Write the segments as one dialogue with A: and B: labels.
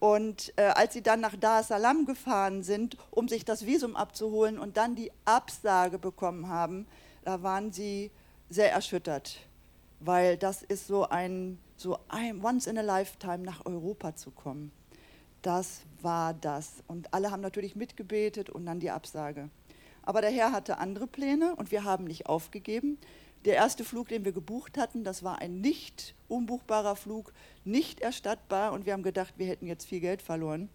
A: Und äh, als sie dann nach Dar es Salaam gefahren sind, um sich das Visum abzuholen und dann die Absage bekommen haben, da waren sie sehr erschüttert, weil das ist so ein, so ein Once in a Lifetime nach Europa zu kommen. Das war das. Und alle haben natürlich mitgebetet und dann die Absage. Aber der Herr hatte andere Pläne und wir haben nicht aufgegeben. Der erste Flug, den wir gebucht hatten, das war ein nicht unbuchbarer Flug, nicht erstattbar und wir haben gedacht, wir hätten jetzt viel Geld verloren.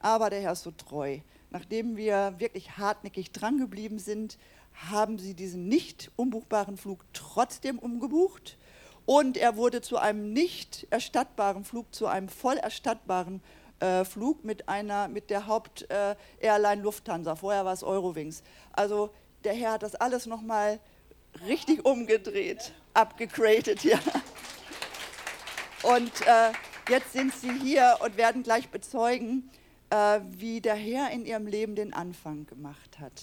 A: Aber der Herr ist so treu. Nachdem wir wirklich hartnäckig drangeblieben sind, haben sie diesen nicht unbuchbaren Flug trotzdem umgebucht und er wurde zu einem nicht erstattbaren Flug, zu einem voll erstattbaren äh, Flug mit, einer, mit der Haupt-Airline äh, Lufthansa. Vorher war es Eurowings. Also der Herr hat das alles nochmal richtig umgedreht, abgegradet, ja. Und äh, jetzt sind sie hier und werden gleich bezeugen, äh, wie der Herr in ihrem Leben den Anfang gemacht hat.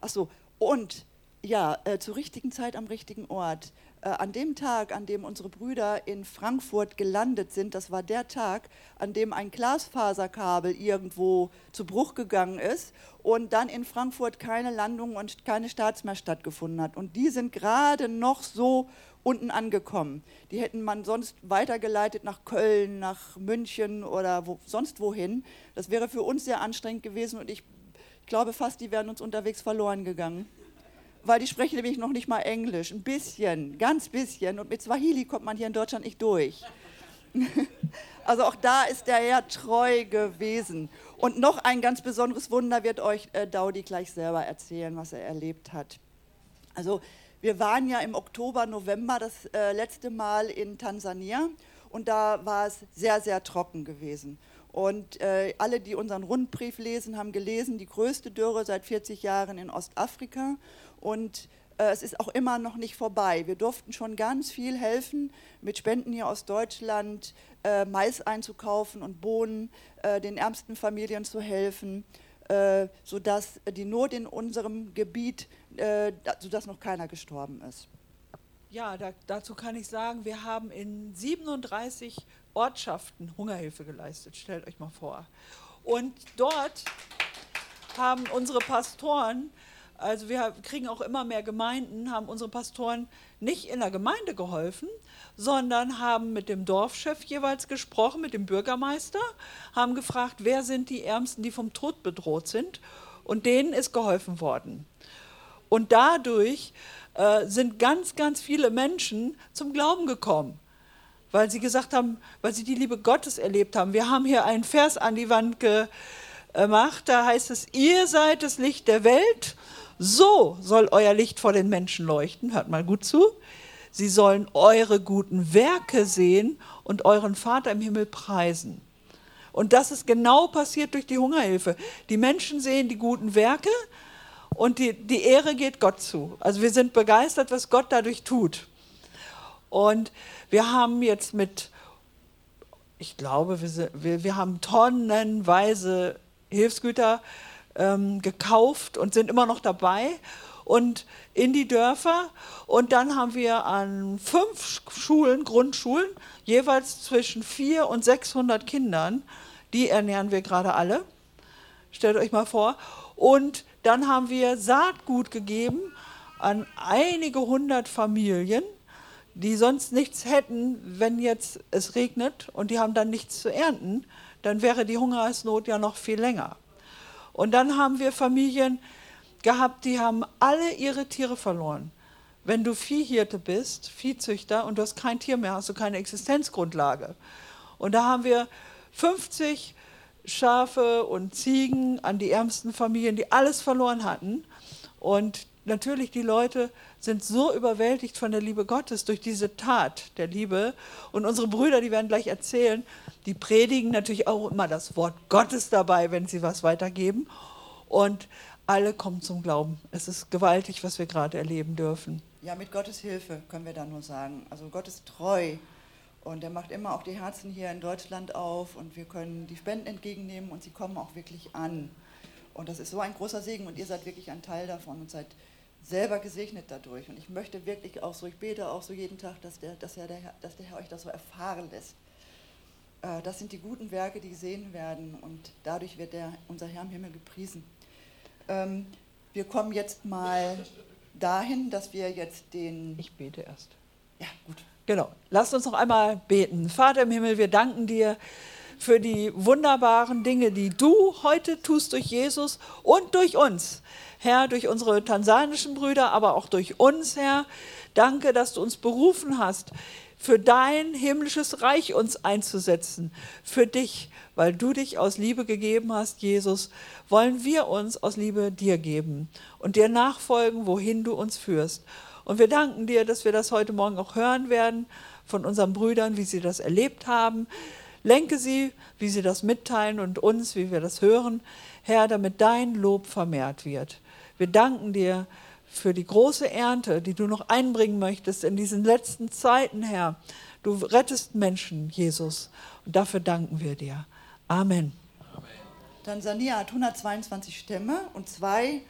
A: Ach so, und ja, äh, zur richtigen Zeit am richtigen Ort. Äh, an dem Tag, an dem unsere Brüder in Frankfurt gelandet sind, das war der Tag, an dem ein Glasfaserkabel irgendwo zu Bruch gegangen ist und dann in Frankfurt keine Landung und keine Starts mehr stattgefunden hat. Und die sind gerade noch so unten angekommen. Die hätten man sonst weitergeleitet nach Köln, nach München oder wo, sonst wohin. Das wäre für uns sehr anstrengend gewesen und ich glaube fast, die wären uns unterwegs verloren gegangen weil die sprechen nämlich noch nicht mal Englisch. Ein bisschen, ganz bisschen. Und mit Swahili kommt man hier in Deutschland nicht durch. Also auch da ist der Herr treu gewesen. Und noch ein ganz besonderes Wunder wird euch äh, Daudi gleich selber erzählen, was er erlebt hat. Also wir waren ja im Oktober, November das äh, letzte Mal in Tansania und da war es sehr, sehr trocken gewesen. Und äh, alle, die unseren Rundbrief lesen, haben gelesen, die größte Dürre seit 40 Jahren in Ostafrika. Und äh, es ist auch immer noch nicht vorbei. Wir durften schon ganz viel helfen, mit Spenden hier aus Deutschland äh, Mais einzukaufen und Bohnen, äh, den ärmsten Familien zu helfen, äh, sodass die Not in unserem Gebiet, äh, sodass noch keiner gestorben ist.
B: Ja, da, dazu kann ich sagen, wir haben in 37 Ortschaften Hungerhilfe geleistet, stellt euch mal vor. Und dort haben unsere Pastoren also wir kriegen auch immer mehr Gemeinden, haben unsere Pastoren nicht in der Gemeinde geholfen, sondern haben mit dem Dorfchef jeweils gesprochen, mit dem Bürgermeister, haben gefragt, wer sind die Ärmsten, die vom Tod bedroht sind. Und denen ist geholfen worden. Und dadurch äh, sind ganz, ganz viele Menschen zum Glauben gekommen, weil sie gesagt haben, weil sie die Liebe Gottes erlebt haben. Wir haben hier einen Vers an die Wand gemacht, da heißt es, ihr seid das Licht der Welt so soll euer Licht vor den Menschen leuchten. Hört mal gut zu. Sie sollen eure guten Werke sehen und euren Vater im Himmel preisen. Und das ist genau passiert durch die Hungerhilfe. Die Menschen sehen die guten Werke und die, die Ehre geht Gott zu. Also wir sind begeistert, was Gott dadurch tut. Und wir haben jetzt mit, ich glaube, wir, wir, wir haben tonnenweise Hilfsgüter ähm, gekauft und sind immer noch dabei und in die Dörfer. Und dann haben wir an fünf Schulen, Grundschulen, jeweils zwischen 400 und 600 Kindern. Die ernähren wir gerade alle. Stellt euch mal vor. Und dann haben wir Saatgut gegeben an einige hundert Familien, die sonst nichts hätten, wenn jetzt es regnet und die haben dann nichts zu ernten. Dann wäre die Hungersnot ja noch viel länger. Und dann haben wir Familien gehabt, die haben alle ihre Tiere verloren. Wenn du Viehhirte bist, Viehzüchter, und du hast kein Tier mehr, hast du keine Existenzgrundlage. Und da haben wir 50 Schafe und Ziegen an die ärmsten Familien, die alles verloren hatten. Und natürlich, die Leute sind so überwältigt von der Liebe Gottes durch diese Tat der Liebe. Und unsere Brüder, die werden gleich erzählen, die predigen natürlich auch immer das Wort Gottes dabei, wenn sie was weitergeben. Und alle kommen zum Glauben. Es ist gewaltig, was wir gerade erleben dürfen.
A: Ja, mit Gottes Hilfe können wir da nur sagen. Also Gott ist treu und er macht immer auch die Herzen hier in Deutschland auf und wir können die Spenden entgegennehmen und sie kommen auch wirklich an. Und das ist so ein großer Segen und ihr seid wirklich ein Teil davon und seid selber gesegnet dadurch. Und ich möchte wirklich auch so, ich bete auch so jeden Tag, dass der, dass der, dass der Herr euch das so erfahren lässt. Äh, das sind die guten Werke, die gesehen werden und dadurch wird der, unser Herr im Himmel gepriesen. Ähm, wir kommen jetzt mal dahin, dass wir jetzt den...
B: Ich bete erst.
A: Ja, gut.
B: Genau. Lasst uns noch einmal beten. Vater im Himmel, wir danken dir für die wunderbaren Dinge, die du heute tust durch Jesus und durch uns. Herr, durch unsere tansanischen Brüder, aber auch durch uns, Herr. Danke, dass du uns berufen hast, für dein himmlisches Reich uns einzusetzen, für dich, weil du dich aus Liebe gegeben hast, Jesus, wollen wir uns aus Liebe dir geben und dir nachfolgen, wohin du uns führst. Und wir danken dir, dass wir das heute Morgen auch hören werden von unseren Brüdern, wie sie das erlebt haben. Lenke sie, wie sie das mitteilen und uns, wie wir das hören, Herr, damit dein Lob vermehrt wird. Wir danken dir für die große Ernte, die du noch einbringen möchtest in diesen letzten Zeiten, Herr. Du rettest Menschen, Jesus. Und dafür danken wir dir. Amen.
A: Tansania hat 122 Stämme und zwei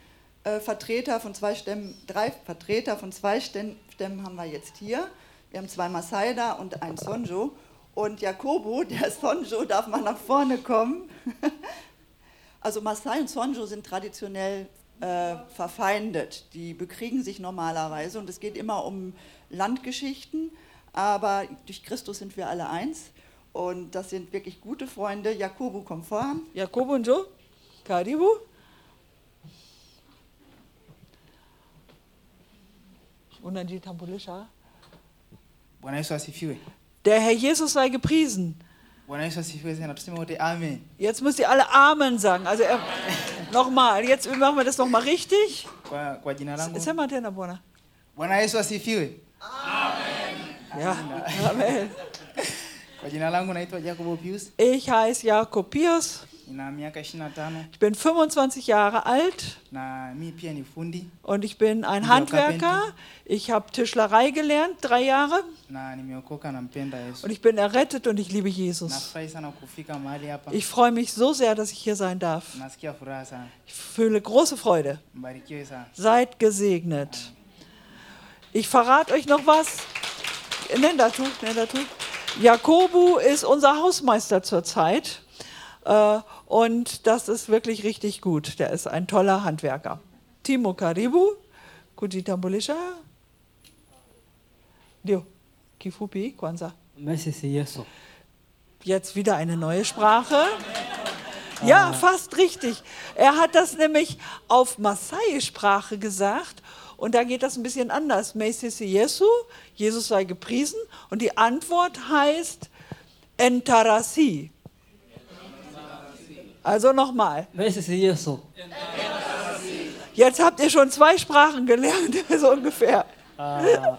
A: äh, Vertreter von zwei Stämmen, drei Vertreter von zwei Stämmen haben wir jetzt hier. Wir haben zwei Maasai da und ein Sonjo. Und Jakobo, der Sonjo, darf mal nach vorne kommen. Also Maasai und Sonjo sind traditionell äh, verfeindet. Die bekriegen sich normalerweise und es geht immer um Landgeschichten, aber durch Christus sind wir alle eins und das sind wirklich gute Freunde. Jakobo, komm voran.
B: Jakobo und Joe, karibu. Unajitambulisha.
C: Bwana Yesu asifiwe.
B: Der Herr Jesus sei gepriesen.
C: Amen.
B: Jetzt müsst ihr alle Amen sagen. Also er, nochmal, jetzt machen wir das nochmal richtig.
C: Kwa, kwa jina langu.
B: Sema tena Bwana.
C: Bwana Yesu asifiwe.
B: Ja, Amen. Ich heiße Jakob Pius.
C: Nina miaka 25
B: Ich bin 25 Jahre alt und ich bin ein Handwerker. Ich habe Tischlerei gelernt, drei Jahre. Und ich bin errettet und ich liebe Jesus. Ich freue mich so sehr, dass ich hier sein darf. Ich fühle große Freude. Seid gesegnet. Ich verrate euch noch was. Nenn dazu, nenn dazu. Jakobu ist unser Hausmeister zurzeit. Äh, und das ist wirklich richtig gut. Der ist ein toller Handwerker. Timo Karibu, kujitambulisha. Ndio, kifupi kwanza. Jetzt wieder eine neue Sprache. Ja, fast richtig. Er hat das nämlich auf Maasai-Sprache gesagt und da geht das ein bisschen anders. Meisisi Jesu, Jesus sei gepriesen und die Antwort heißt Entarasi. Also nochmal.
D: Messi Yesu.
B: Jetzt habt ihr schon zwei Sprachen gelernt, so ungefähr.
D: Ah,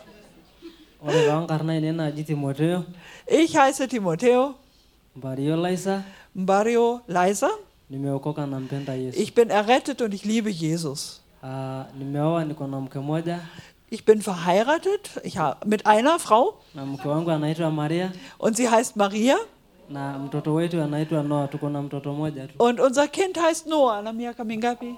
B: Ich heiße Timotheo
D: Mbario Laisa
B: Mbario
D: Yesu.
B: Ich bin errettet und ich liebe Jesus.
D: Ah, nimeoa niko na mke moja
B: Ich bin verheiratet ich hab, mit einer Frau
D: na mke wangu anaitwa Maria
B: und sie heißt Maria
D: na mtoto wetu anaitwa Noah. Tuko na mtoto moja tu
B: und unser Kind heißt Noah. Na miaka mingapi?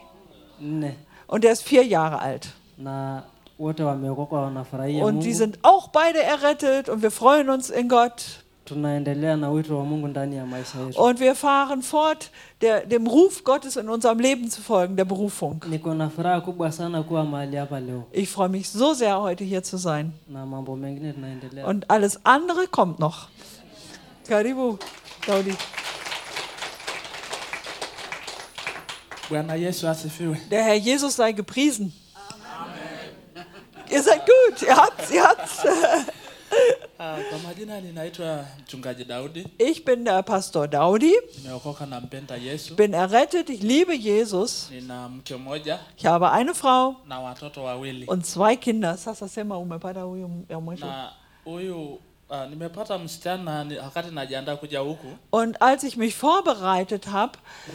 D: nne,
B: Und der ist vier Jahre alt.
D: na wote wameokoka wanafurahia
B: Und die sind auch beide errettet und wir freuen uns in Gott.
D: Tunaendelea na wito wa Mungu ndani ya maisha yetu.
B: Und wir fahren fort, der, dem Ruf Gottes in unserem Leben zu folgen, der Berufung.
D: Niko na furaha kubwa sana kuwa mahali hapa leo
B: Ich freue mich so sehr, heute hier zu sein.
D: na mambo mengine tunaendelea.
B: Und alles andere kommt noch. Karibu, Daudi.
E: Bwana Yesu asifiwe.
B: Der Herr Jesus sei gepriesen. Ihr seid gut, ihr habt's, ihr habt's.
E: Kwa majina ninaitwa mchungaji Daudi,
B: Ich bin der Pastor Daudi,
E: nimeokoka na mpenda Yesu.
B: bin errettet, ich liebe Jesus.
E: Nina mke mmoja
B: Ich habe eine Frau
E: na watoto wawili,
B: und zwei Kinder. Sasa sema umepata huyu ya mwisho.
E: na huyu ah.
B: Und als ich mich vorbereitet habe,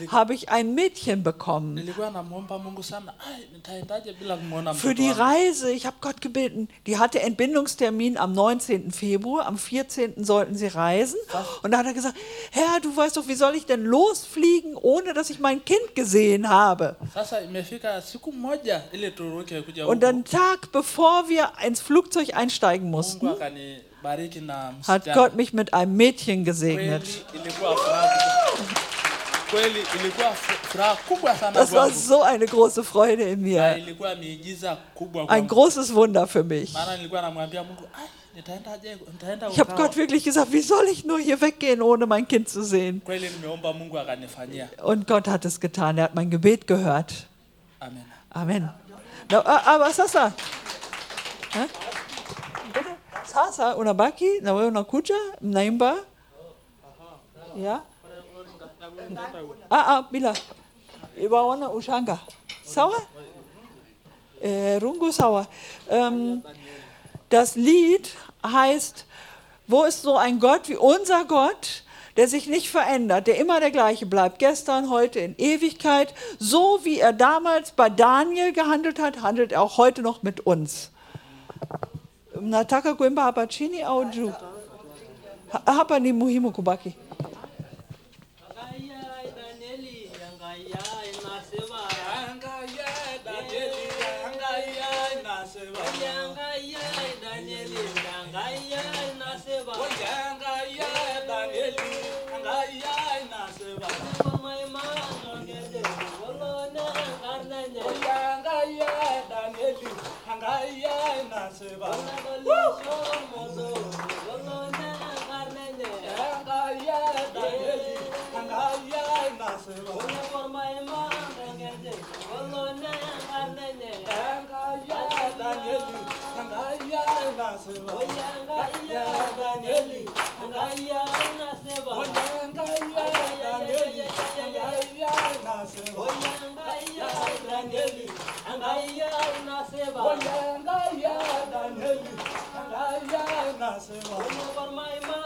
B: habe ich ein Mädchen bekommen.
E: Nilikuwa namwomba Mungu sana, "Ai, nitaendaje bila kumwona
B: Für die
E: wangu?"
B: Reise, ich habe Gott gebeten, die hatte Entbindungstermin am 19. Februar, am 14. sollten sie reisen. Und da hat er gesagt, Herr, du weißt doch, wie soll ich denn losfliegen, ohne dass ich mein Kind gesehen habe? Und einen Tag bevor wir ins Flugzeug einsteigen mussten, Hat. Gott mich mit einem Mädchen gesegnet. Das war so eine große Freude in mir. Ein großes Wunder für mich.
E: Maana nilikuwa namwambia Mungu, "Ai, nitaendaje? Nitaenda
B: Ich habe
E: Utawa."
B: Gott wirklich gesagt, wie soll ich nur hier weggehen, ohne mein Kind zu sehen? Und Gott hat es getan. Er hat mein Gebet gehört.
E: Amen.
B: Amen. Na, a- aber sasa. Eh? Bitte? Sasa unabaki na wewe unakuja mnaimba? Ja? Ah, ah, bila. Iwaona ushanga. Sawa? Äh, Rungu sawa. Ähm, das Lied heißt, wo ist so ein Gott wie unser Gott, der sich nicht verändert, der immer der gleiche bleibt, gestern, heute, in Ewigkeit. So wie er damals bei Daniel gehandelt hat, handelt er auch heute noch mit uns. Nataka kuimba hapa chini au juu? Ha- Hapa ni muhimu kubaki. Oh, yeah. Danieli, angalia unasema. Oya angalia Danieli, angalia unasema. Oya barmaima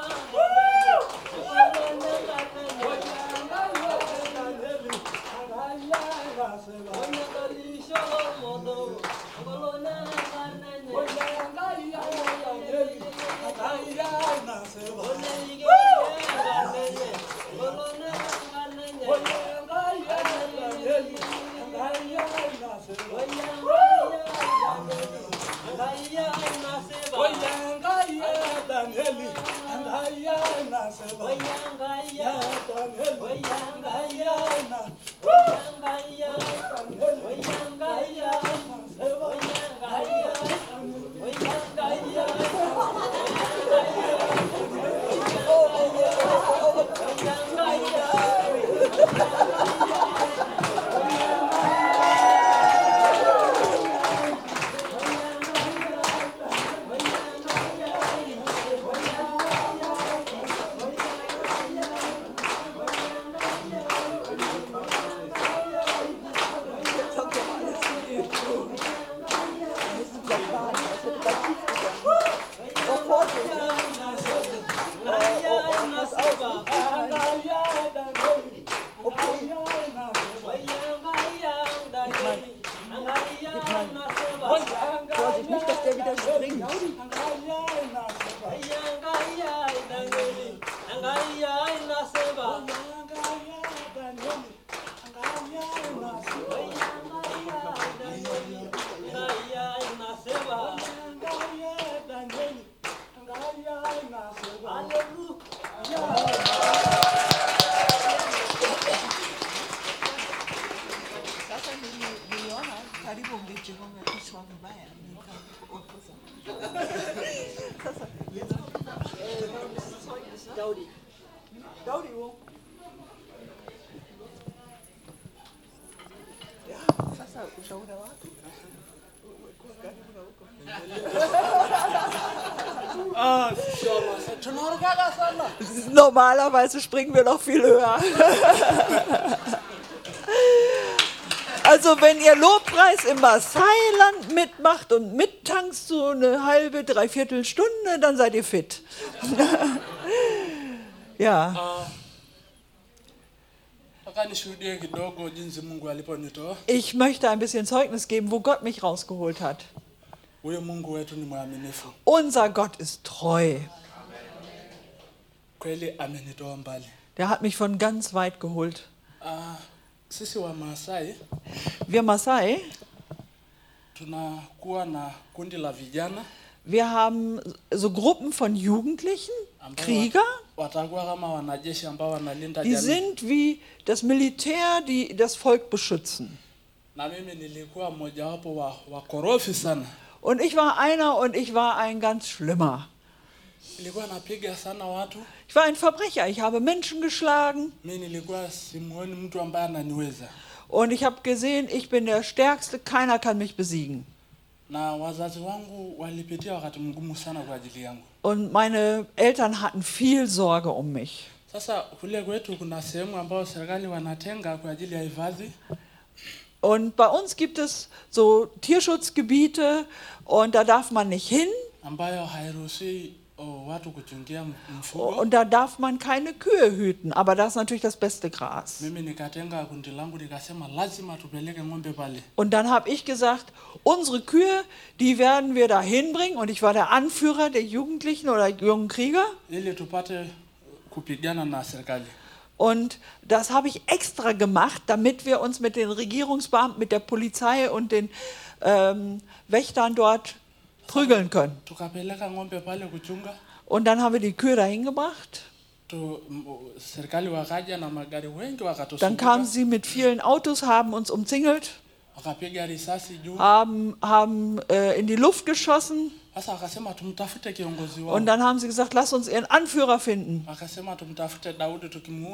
B: 我养白羊，我养，我养，我养，我养，
E: 我养，我养，我养。
B: Normalerweise springen wir noch viel höher. Also wenn ihr Lobpreis im Maasailand mitmacht und mittanzt so eine halbe, dreiviertel Stunde, dann seid ihr fit. ja,
E: aliponitoa.
B: ich möchte ein bisschen Zeugnis geben, wo Gott mich rausgeholt hat. Unser Gott ist treu. Der hat mich von ganz weit geholt.
E: Ah,
B: Wir Maasai, wir haben so Gruppen von Jugendlichen, Krieger, die sind wie das Militär, die das Volk beschützen. Und ich war einer und ich war ein ganz schlimmer.
E: nilikuwa napiga sana watu.
B: Ich war ein Verbrecher, ich habe Menschen geschlagen. Und ich habe gesehen, ich bin der Stärkste, keiner kann mich besiegen. Und meine Eltern hatten viel Sorge um mich. Und bei uns gibt es so Tierschutzgebiete. Und da darf man nicht hin
E: oh,
B: und da darf man keine Kühe hüten. Aber das ist natürlich das beste Gras.
E: Pale.
B: Und dann habe ich gesagt, unsere Kühe, die werden wir da hinbringen. Und ich war der Anführer der Jugendlichen oder jungen Krieger.
E: serikali.
B: Und das habe ich extra gemacht, damit wir uns mit den Regierungsbeamten, mit der Polizei und den ähm, Wächtern dort prügeln können. Und dann haben wir die Kühe dahin gebracht. Dann kamen sie mit vielen Autos, haben uns umzingelt, haben, haben äh, in die Luft geschossen. Und dann haben sie gesagt, lass uns ihren Anführer finden.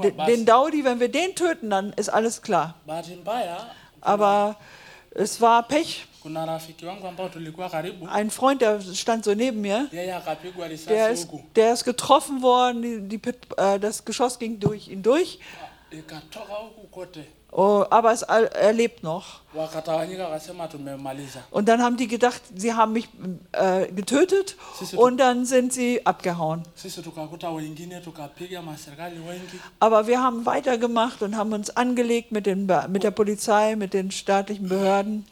B: Den, den Daudi, wenn wir den töten, dann ist alles klar. Aber es war Pech. Ein Freund, der stand so neben mir, der ist, der ist getroffen worden, die, die, äh, das Geschoss ging durch ihn durch, oh, aber es, er lebt noch. Und dann haben die gedacht, sie haben mich äh, getötet und dann sind sie abgehauen. Aber wir haben weitergemacht und haben uns angelegt mit, den, mit der Polizei, mit den staatlichen Behörden.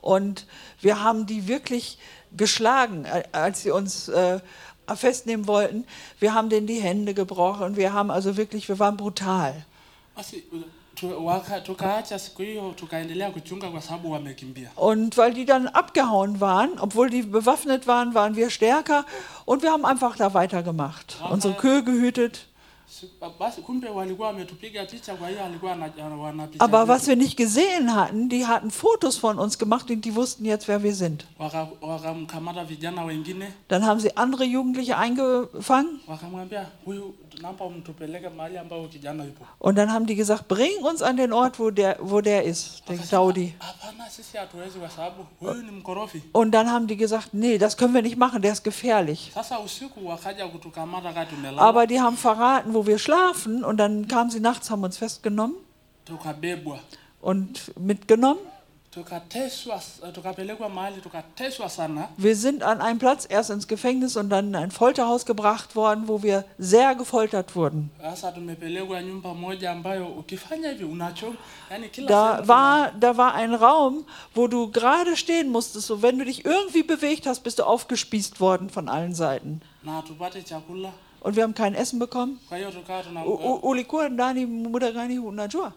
B: Und wir haben die wirklich geschlagen, als sie uns äh, festnehmen wollten. Wir haben denen die Hände gebrochen. Wir haben also wirklich, wir waren brutal.
E: Basi tu, waka, tukaacha siku hiyo tukaendelea kuchunga kwa sababu wamekimbia.
B: Und weil die dann abgehauen waren, obwohl die bewaffnet waren, waren wir stärker und wir haben einfach da weitergemacht. Unsere Kühe gehütet.
E: Si- Basi kumbe walikuwa wametupiga picha, kwa hiyo alikuwa ana- wanapicha
B: Aber was wir nicht gesehen hatten, die hatten Fotos von uns gemacht und die wussten jetzt, wer wir sind.
E: Waka- wakamkamata vijana wengine
B: Dann haben sie andere Jugendliche eingefangen
E: wakamwambia, huyu
B: und dann haben die gesagt, bring uns an den Ort, wo der, wo der ist,
E: ni mkorofi.
B: Und dann haben die gesagt, nee, das können wir nicht machen, der ist gefährlich. Aber die haben verraten, wo wir schlafen und dann kamen sie nachts, haben uns festgenommen und mitgenommen.
E: Eh, sana.
B: Wir sind an einem Platz erst ins Gefängnis und dann in ein Folterhaus gebracht worden, wo wir sehr gefoltert wurden. Da war, da war ein Raum, wo du gerade stehen musstest. So, wenn du dich irgendwie bewegt hast, bist du aufgespießt worden von allen Seiten. Und wir haben kein Essen bekommen.
E: Kwa hiyo tukawa tuna
B: U- u- Ulikuwa ndani muda gani unajua?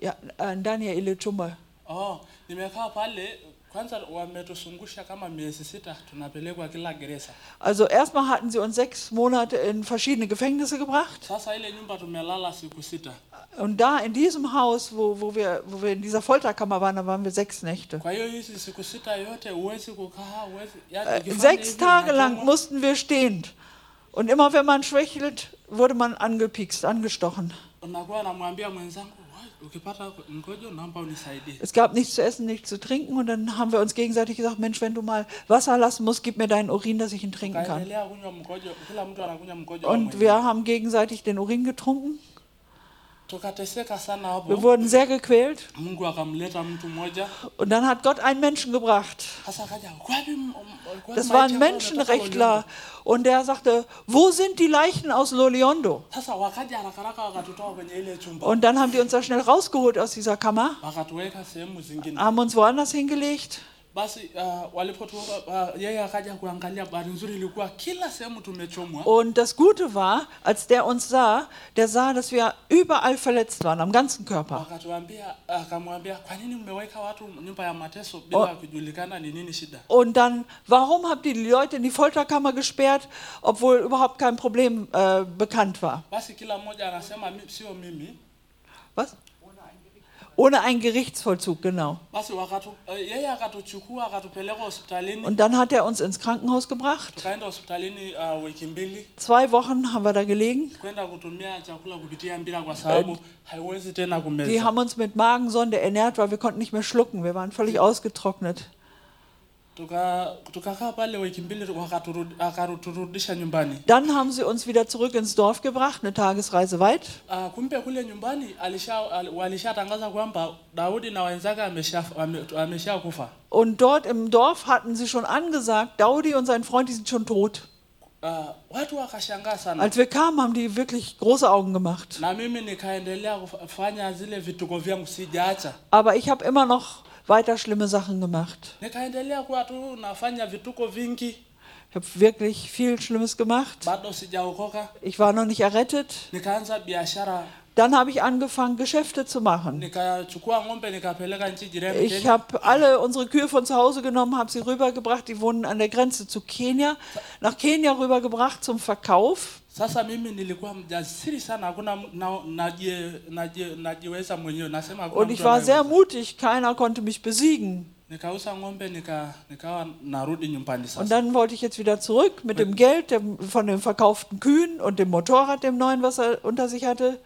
E: Eh.
B: Ya, eh, ndani ya ile chumba.
E: Oh, nimekaa pale kwanza, wametusungusha kama miezi sita, tunapelekwa kila gereza.
B: Also erstmal hatten sie uns sechs Monate in verschiedene Gefängnisse gebracht.
E: Sasa ile nyumba tumelala siku sita.
B: Und da in diesem Haus, wo, wo, wir, wo wir in dieser Folterkammer waren, da waren wir sechs Nächte.
E: Kwa hiyo hizi siku sita yote huwezi kukaa, huwezi yani, ukifanya
B: Sechs Tage lang mussten wir stehend. Und immer wenn man schwächelt, wurde man angepikst, angestochen.
E: Unakuwa namwambia mwenzangu, "Wai, ukipata mkojo naomba unisaidie.
B: Es gab nichts zu essen, nichts zu trinken. Und dann haben wir uns gegenseitig gesagt, Mensch, wenn du mal Wasser lassen musst, gib mir deinen Urin, dass ich ihn trinken kann. Und wir haben gegenseitig den Urin getrunken. Wir wurden sehr gequält. Und dann hat Gott einen Menschen gebracht.
E: sasa akaja, "Wapi m- m- kwa
B: Das war ein Menschenrechtler. Und der sagte, wo sind die Leichen aus Loliondo? Und dann haben die uns da schnell rausgeholt aus dieser Kammer, haben uns woanders hingelegt.
E: Basi uh, walipotoka uh, yeye akaja kuangalia bahari nzuri ilikuwa kila sehemu tumechomwa
B: Und das Gute war, als der uns sah, der sah, dass wir überall verletzt waren, am ganzen Körper.
E: wakatuambia akamwambia kwa nini mmeweka watu nyumba ya mateso bila kujulikana ni nini shida
B: Und dann, warum habt ihr die Leute in die Folterkammer gesperrt, obwohl überhaupt kein Problem äh, bekannt war?
E: basi kila mmoja anasema "Mi- sio mimi
B: Was? Ohne einen Gerichtsvollzug, genau.
E: hospitalini
B: Und dann hat er uns ins Krankenhaus gebracht.
E: mbili
B: Zwei Wochen haben wir da gelegen.
E: tena
B: Die haben uns mit Magensonde ernährt, weil wir konnten nicht mehr schlucken. Wir waren völlig ausgetrocknet.
E: Tukakaa tuka pale wiki mbili wakaturudi- akaturudisha nyumbani
B: Dann haben sie uns wieder zurück ins Dorf gebracht, eine Tagesreise weit.
E: Uh, kumbe kule nyumbani alisha, al, walishatangaza kwamba Daudi na wenzake amesha, ame, amesha kufa.
B: Und dort im Dorf hatten sie schon angesagt, Daudi und sein Freund, die sind schon tot.
E: Uh, watu wakashangaa sana
B: Als wir kamen, haben die wirklich große Augen gemacht.
E: na mimi nikaendelea kufanya zile vituko vyangu sijaacha,
B: Aber ich habe immer noch weiter schlimme Sachen gemacht.
E: nikaendelea kuwa tu nafanya vituko vingi,
B: Ich habe wirklich viel Schlimmes gemacht.
E: bado sijaokoka.
B: Ich war noch nicht errettet.
E: Nikaanza biashara,
B: Dann habe ich angefangen, Geschäfte zu machen. Ich habe alle unsere Kühe von zu Hause genommen, habe sie rübergebracht. Die wohnen an der Grenze zu Kenia. Nach Kenia rübergebracht zum Verkauf.
E: Sasa mimi nilikuwa mjasiri sana, hakuna najiweza mwenyewe, nasema
B: Und ich war sehr mutig. Keiner konnte mich besiegen.
E: Nikauza ng'ombe nika, nikawa narudi nyumbani sasa.
B: Und dann wollte ich jetzt wieder zurück mit dem Geld dem, von den verkauften Kühen und dem Motorrad, dem neuen, was er unter sich hatte.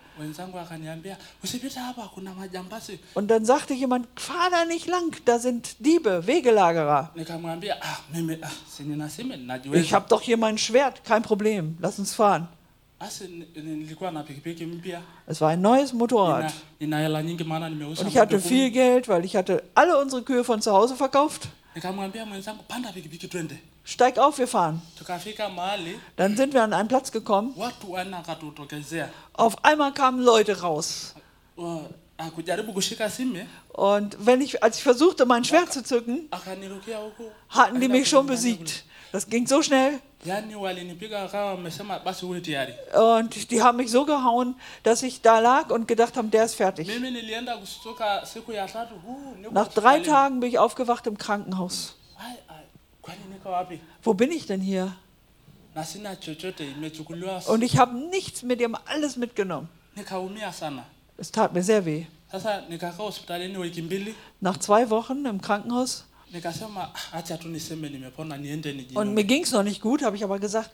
B: Und dann sagte jemand, fahr da nicht lang, da sind Diebe, Wegelagerer.
E: ah, ah,
B: Ich habe doch hier mein Schwert, kein Problem, lass uns fahren. Es war ein neues Motorrad. Und ich hatte viel. Geld, weil ich hatte alle unsere Kühe von zu Hause verkauft. Steig auf, wir fahren. Dann sind wir an einen Platz gekommen. Auf einmal kamen Leute raus.
E: Simu
B: Und wenn ich, als ich versuchte, mein Schwert zu zücken, hatten die mich schon besiegt. Das ging so schnell. Und die haben mich so gehauen, dass ich da lag und gedacht habe, der ist fertig. Nach drei. Tagen bin ich aufgewacht im Krankenhaus. Wo bin ich denn hier? Und ich habe nichts mit ihm alles mitgenommen. Es tat mir sehr weh. Nach zwei Wochen im Krankenhaus
E: nikasema "Ah, acha tu niseme nimepona niende
B: und mir ging es noch nicht gut, habe ich aber gesagt,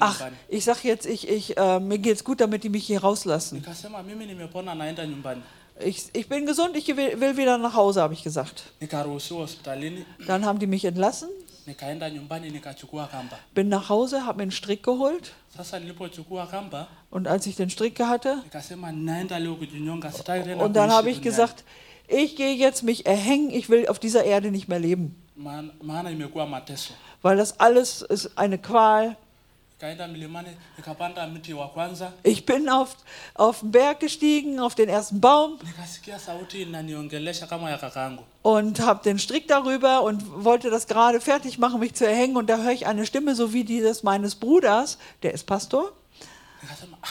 B: ach, ich sag jetzt, ich, ich, äh, mir geht's gut, damit die mich hier rauslassen. Ich, ich bin gesund, ich will, wieder nach Hause, habe ich gesagt. Dann haben die mich entlassen, bin nach Hause, habe mir einen Strick geholt. Und als ich den Strick hatte, und dann habe ich gesagt, ich gehe jetzt mich erhängen, ich will auf dieser Erde nicht mehr leben, weil das alles ist eine Qual. Ich bin auf, auf den Berg gestiegen, auf den ersten Baum und habe den Strick darüber und wollte das gerade fertig machen, mich zu erhängen. Und da höre ich eine Stimme, so wie die des meines Bruders, der ist Pastor.
E: ah,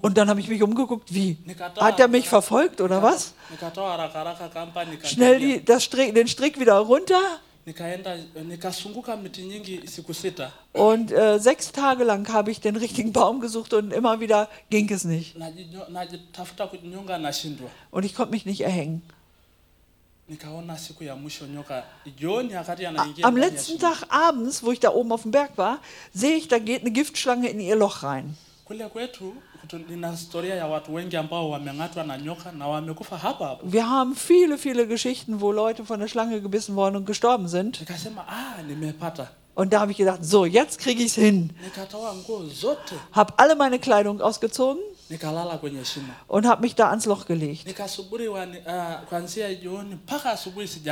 B: Und dann habe ich mich umgeguckt, wie? Hat er mich verfolgt oder was? Schnell die, das Strick, den Strick wieder runter. Und äh, sechs Tage lang habe ich den richtigen Baum gesucht und immer wieder ging es nicht. Und ich konnte mich nicht erhängen. Am letzten. Tag abends, wo ich da oben auf dem Berg war, sehe ich, da geht eine Giftschlange in ihr Loch rein.
E: Kule kwetu kutu- nina historia ya watu wengi ambao wameng'atwa na nyoka na wamekufa hapa hapa
B: Wir haben viele, viele Geschichten, wo Leute von der Schlange gebissen worden und gestorben sind.
E: nikasema ah nimepata
B: Und da habe ich gedacht, so, jetzt kriege ich es hin. Habe alle meine Kleidung ausgezogen und habe mich da ans Loch gelegt.
E: ah,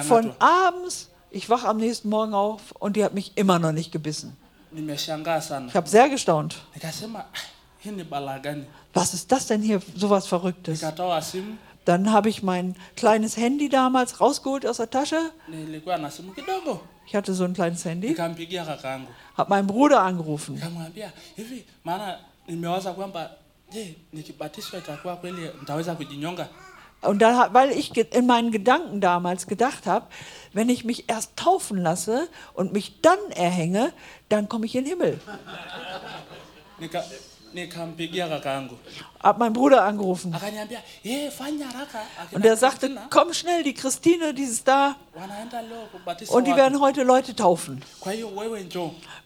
B: Von abends, ich wache am nächsten Morgen auf und die hat mich immer noch nicht gebissen. Ich habe sehr gestaunt. Was ist das denn hier, sowas Verrücktes? Dann habe ich mein kleines Handy damals rausgeholt aus der Tasche. Ich hatte so ein kleines Handy. Habe meinen Bruder angerufen. Und hat- weil ich in meinen Gedanken damals gedacht habe, wenn ich mich erst taufen lasse und mich dann erhänge, dann komme ich in den Himmel. Hab meinen Bruder angerufen. Und er sagte, komm schnell, die Christine, die ist da. Und die werden heute Leute taufen.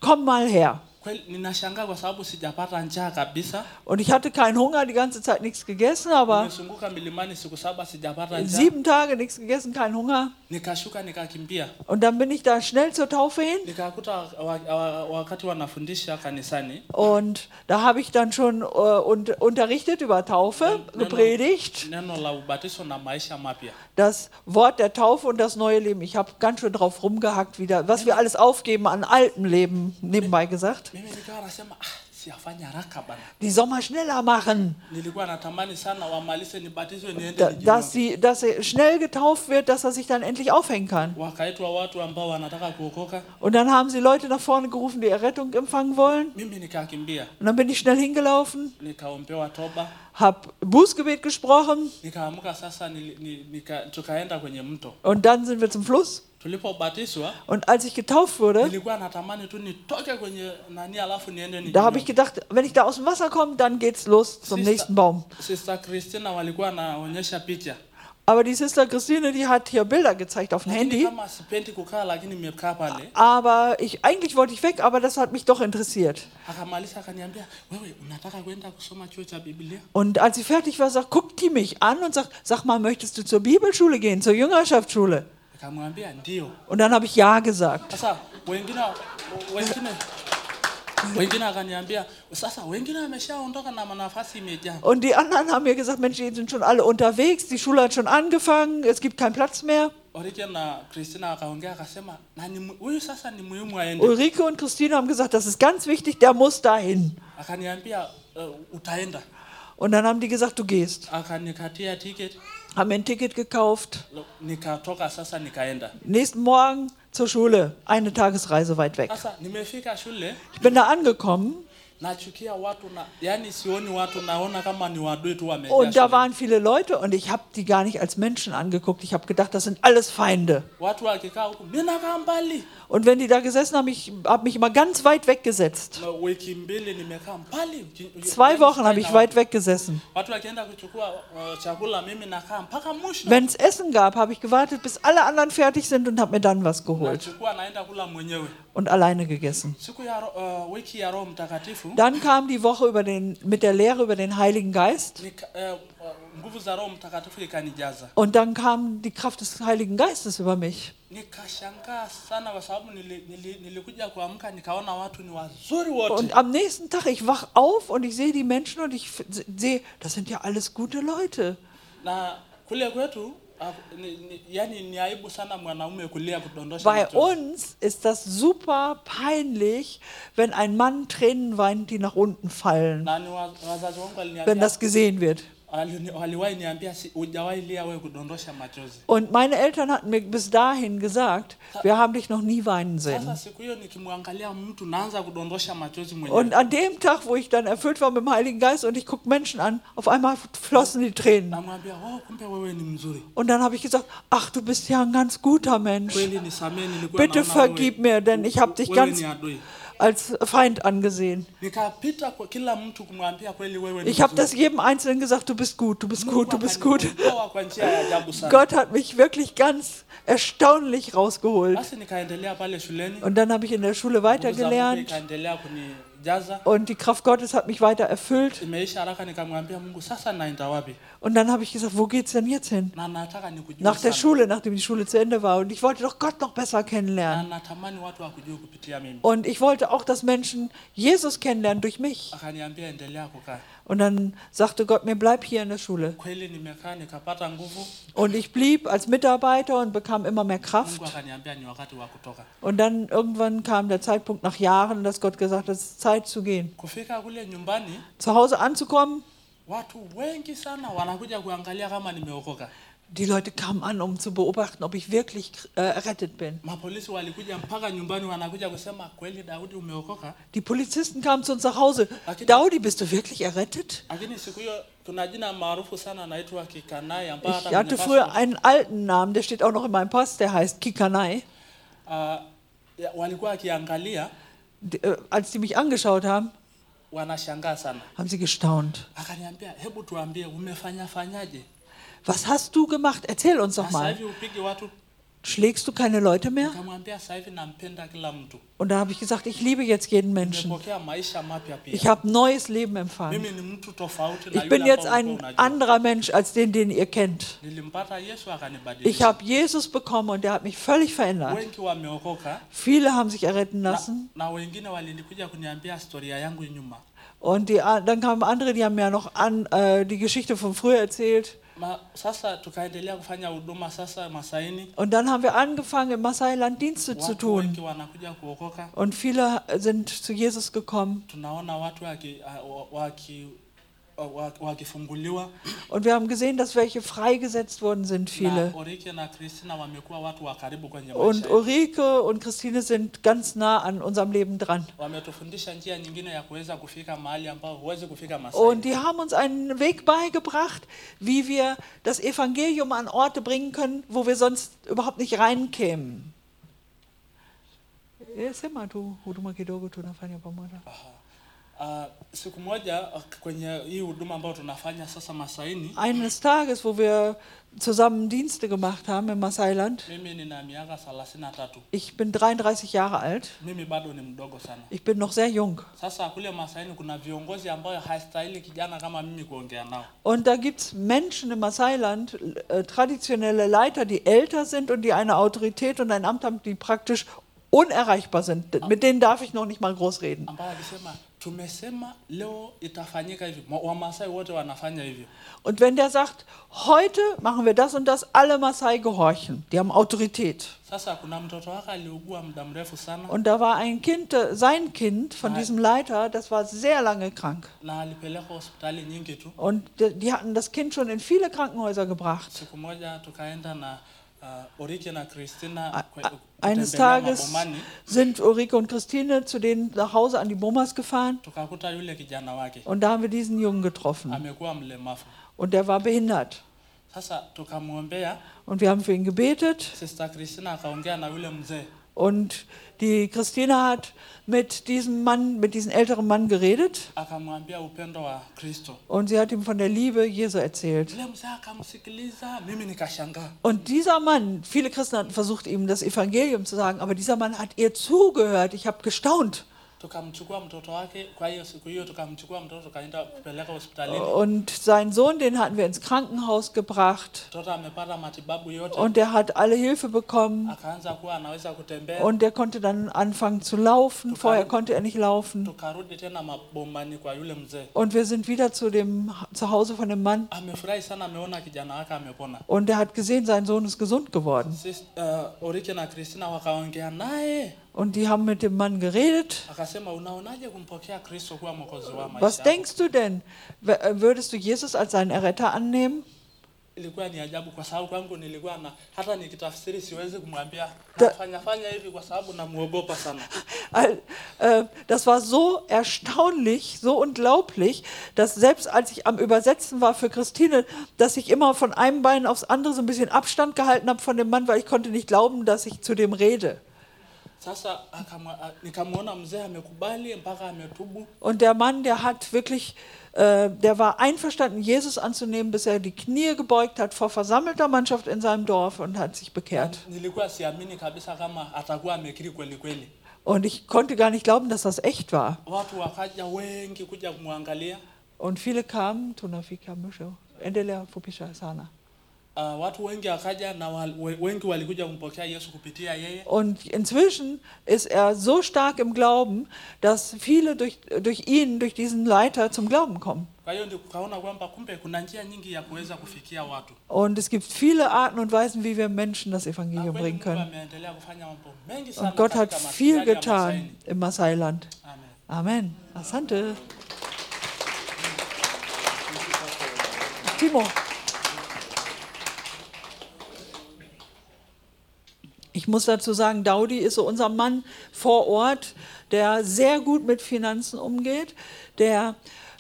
B: Komm mal her. Und ich hatte keinen Hunger, die ganze Zeit nichts gegessen, aber sieben Tage nichts gegessen, kein Hunger. Und dann bin ich da schnell zur Taufe hin. Und da habe ich dann schon äh, und, unterrichtet über Taufe, gepredigt. Das Wort der Taufe und das neue Leben. Ich habe ganz schön drauf rumgehackt wieder, was wir alles aufgeben an altem Leben, nebenbei gesagt. Die soll mal schneller machen. Da, dass, sie, dass er schnell getauft wird, dass er sich dann endlich aufhängen kann. Und dann haben sie Leute nach vorne gerufen, die Errettung empfangen wollen. Und dann bin ich schnell hingelaufen, habe Bußgebet gesprochen und dann sind wir zum Fluss. Und als ich getauft wurde, da habe ich gedacht, wenn ich da aus dem Wasser komme, dann geht's los zum
E: Sister-
B: nächsten Baum. Aber die Sister Christine, die hat hier Bilder gezeigt auf dem Handy. Aber ich, eigentlich wollte ich weg, aber das hat mich doch interessiert. Und als sie fertig war, sagt, guckt die mich an und sagt, sag mal, möchtest du zur Bibelschule gehen, zur Jüngerschaftsschule? Und dann habe ich ja gesagt. Und die anderen haben mir gesagt, Mensch, die sind schon alle unterwegs, die Schule hat schon angefangen, es gibt keinen Platz mehr. Ulrike und Christine haben gesagt, das ist ganz wichtig, der muss dahin.
E: utaenda
B: Und dann haben die gesagt, du gehst. Haben mir ein Ticket gekauft. Nächsten Morgen zur Schule, eine Tagesreise weit weg. Ich bin da angekommen
E: nachukia watu na yani sioni watu naona kama ni wadui tu wamejaa
B: und da waren viele Leute und ich habe die gar nicht als Menschen angeguckt. Ich habe gedacht, das sind alles Feinde.
E: watu wakikaa huku mi nakaa mbali
B: Und wenn die da gesessen haben, ich habe mich immer ganz weit weggesetzt.
E: Wiki mbili nimekaa mbali
B: Zwei Wochen habe ich weit weggesessen.
E: watu wakienda kuchukua uh, chakula mimi nakaa mpaka mwisho
B: Wenn es Essen gab, habe ich gewartet, bis alle anderen fertig sind und habe mir dann was geholt
E: nachukua naenda kula mwenyewe
B: und alleine gegessen.
E: uh,
B: Dann kam die Woche über den, mit der Lehre über den Heiligen Geist
E: uh, ikanijaza
B: und dann kam die Kraft des Heiligen Geistes über mich. Und am nächsten Tag, ich wach auf und ich sehe die Menschen und ich sehe, das sind ja alles gute Leute. Bei uns ist das super peinlich, wenn ein Mann Tränen weint, die nach unten fallen, wenn das gesehen wird. Und meine Eltern hatten mir bis dahin gesagt, wir haben dich noch nie weinen sehen. Und an dem Tag, wo ich dann erfüllt war mit dem Heiligen Geist und ich gucke Menschen an, auf einmal flossen die Tränen.
E: oh,
B: Und dann habe ich gesagt, ach, du bist ja ein ganz guter Mensch. Bitte vergib mir, denn ich habe dich ganz als Feind angesehen. Ich habe das jedem Einzelnen gesagt, du bist gut, du bist gut, du bist gut. Gott hat mich wirklich ganz erstaunlich rausgeholt. Und dann habe ich in der Schule weitergelernt und die Kraft Gottes hat mich weiter erfüllt. Und dann habe ich gesagt, wo geht's denn jetzt hin? Nach der. Schule, nachdem die Schule zu Ende war. Und ich wollte doch Gott noch besser kennenlernen. Und ich wollte auch, dass Menschen Jesus kennenlernen durch mich. Und dann sagte Gott mir, bleib hier in der Schule. Und ich blieb als Mitarbeiter und bekam immer mehr Kraft. Und dann irgendwann kam der Zeitpunkt nach Jahren, dass Gott gesagt hat, es ist Zeit zu gehen. Zu Hause anzukommen, Die Leute kamen an, um zu beobachten, ob ich wirklich äh, errettet bin. Die Polizisten kamen zu uns nach Hause. Daudi, bist du wirklich errettet? Ich hatte früher einen alten Namen, der steht auch noch in meinem Pass, der heißt Kikanai. D- äh, Als die mich angeschaut haben, haben sie gestaunt. Was hast du gemacht? Erzähl uns doch mal. Schlägst du keine Leute mehr? Und da habe ich gesagt, ich liebe jetzt jeden Menschen. Ich habe neues Leben empfangen. Ich bin jetzt ein anderer Mensch als den, den ihr kennt. Ich habe Jesus bekommen und der hat mich völlig verändert. Viele haben sich erretten lassen. Und die, dann kamen andere, die haben mir noch an, äh, die Geschichte von früher erzählt.
E: Ma, sasa tukaendelea kufanya huduma sasa Masaini.
B: Und dann haben wir angefangen, im Masai-Land Dienste zu tun.
E: wengi wanakuja kuokoka.
B: Und viele sind zu Jesus gekommen.
E: Tunaona watu waki, waki, wakifunguliwa
B: Und wir haben gesehen, dass welche freigesetzt worden sind, viele. Und. Ulrike und Christine sind ganz nah an unserem Leben dran. Und die haben uns einen Weg beigebracht, wie wir das Evangelium an Orte bringen können, wo wir sonst überhaupt nicht reinkämen. Eh, Sema tu huduma kidogo tunafanya pamoja.
E: Uh, siku moja uh, kwenye hii huduma ambayo tunafanya sasa Masaini,
B: Eines Tages, wo wir zusammen Dienste gemacht haben im Masailand,
E: mimi nina miaka thelathini na tatu.
B: ich bin 33 Jahre alt,
E: Mimi bado ni mdogo sana.
B: ich bin noch sehr jung.
E: Sasa kule Masaini kuna viongozi ambayo haistahili kijana kama mimi kuongea nao.
B: Und da gibt es Menschen im Masailand, äh, traditionelle Leiter, die älter sind und die eine Autorität und ein Amt haben, die praktisch unerreichbar sind. Mit denen darf ich noch nicht mal groß reden.
E: ambao tumesema leo itafanyika hivi. Ma- Wamasai wote wanafanya hivyo.
B: Und wenn der sagt, heute machen wir das und das, alle Maasai gehorchen. Die haben Autorität.
E: Sasa kuna mtoto wake aliugua muda mrefu sana
B: Und da war ein Kind, äh, sein Kind von diesem Leiter, das war sehr lange krank.
E: na alipelekwa hospitali nyingi tu.
B: Und die die hatten das Kind schon in viele Krankenhäuser gebracht.
E: Siku moja tukaenda na
B: A- Eines Tages sind Ulrike und Christine zu denen nach Hause an die Bomas gefahren. Und da haben wir diesen Jungen getroffen. Und der war behindert. Und wir haben für ihn gebetet. Und die Christina hat mit diesem Mann, mit diesem älteren Mann geredet. Und sie hat ihm von der Liebe Jesu erzählt. Und dieser Mann, viele Christen hatten versucht, ihm das Evangelium zu sagen, aber dieser Mann hat ihr zugehört. Ich habe gestaunt.
E: Tukamchukua mtoto wake, kwa hiyo siku hiyo tukamchukua mtoto tukaenda kupeleka hospitalini.
B: Und seinen Sohn, den hatten wir ins Krankenhaus gebracht.
E: Mtoto amepata matibabu yote,
B: Und der hat alle Hilfe bekommen.
E: akaanza kuwa anaweza kutembea.
B: Und der konnte dann anfangen zu laufen. Vorher konnte er nicht laufen.
E: Tukarudi tena mabombani kwa yule mzee.
B: Und wir sind wieder zu dem Zuhause von dem Mann.
E: Amefurahi sana, ameona kijana wake amepona.
B: Und er hat gesehen, sein Sohn ist gesund geworden.
E: Sis, uh, Orike na Christina wakaongea naye,
B: Und die haben mit dem Mann geredet. Was
E: yako?"
B: denkst du denn? Äh, Würdest du Jesus als seinen Erretter annehmen?
E: Ilikuwa ni ajabu kwa sababu kwangu nilikuwa na hata nikitafsiri siwezi kumwambia
B: Da-
E: nafanya fanya hivi kwa sababu namuogopa sana.
B: All- äh, Das war so erstaunlich, so unglaublich, dass selbst als ich am Übersetzen war für Christine, dass ich immer von einem Bein aufs andere so ein bisschen Abstand gehalten habe von dem Mann, weil ich konnte nicht glauben, dass ich zu dem rede.
E: Sasa akamwa- a- nikamwona mzee amekubali mpaka ametubu.
B: Und der Mann, der hat wirklich, äh, der war einverstanden, Jesus anzunehmen, bis er die Knie gebeugt hat vor versammelter Mannschaft in seinem Dorf und hat sich bekehrt.
E: Nilikuwa siamini kabisa kama atakuwa amekiri kweli kweli.
B: Und ich konnte gar nicht glauben, dass das echt war.
E: Watu wakaja wengi kuja kumwangalia.
B: Und viele kamen, tunafika mwisho, endelea fupisha sana.
E: Uh, watu wengi wakaja na wal, we- wengi walikuja kumpokea Yesu kupitia yeye.
B: Und inzwischen ist er so stark im Glauben, dass viele durch, durch ihn, durch diesen Leiter zum Glauben kommen.
E: Kwa hiyo ndio tukaona kwamba kumbe kuna njia nyingi ya kuweza kufikia watu.
B: Und es gibt viele Arten und Weisen, wie wir Menschen das Evangelium bringen können. Und Gott hat viel getan im Masai-Land.
E: Amen.
B: Amen. Asante. Timo. Ich muss dazu sagen, Daudi ist so unser Mann vor Ort, der sehr gut mit Finanzen umgeht, der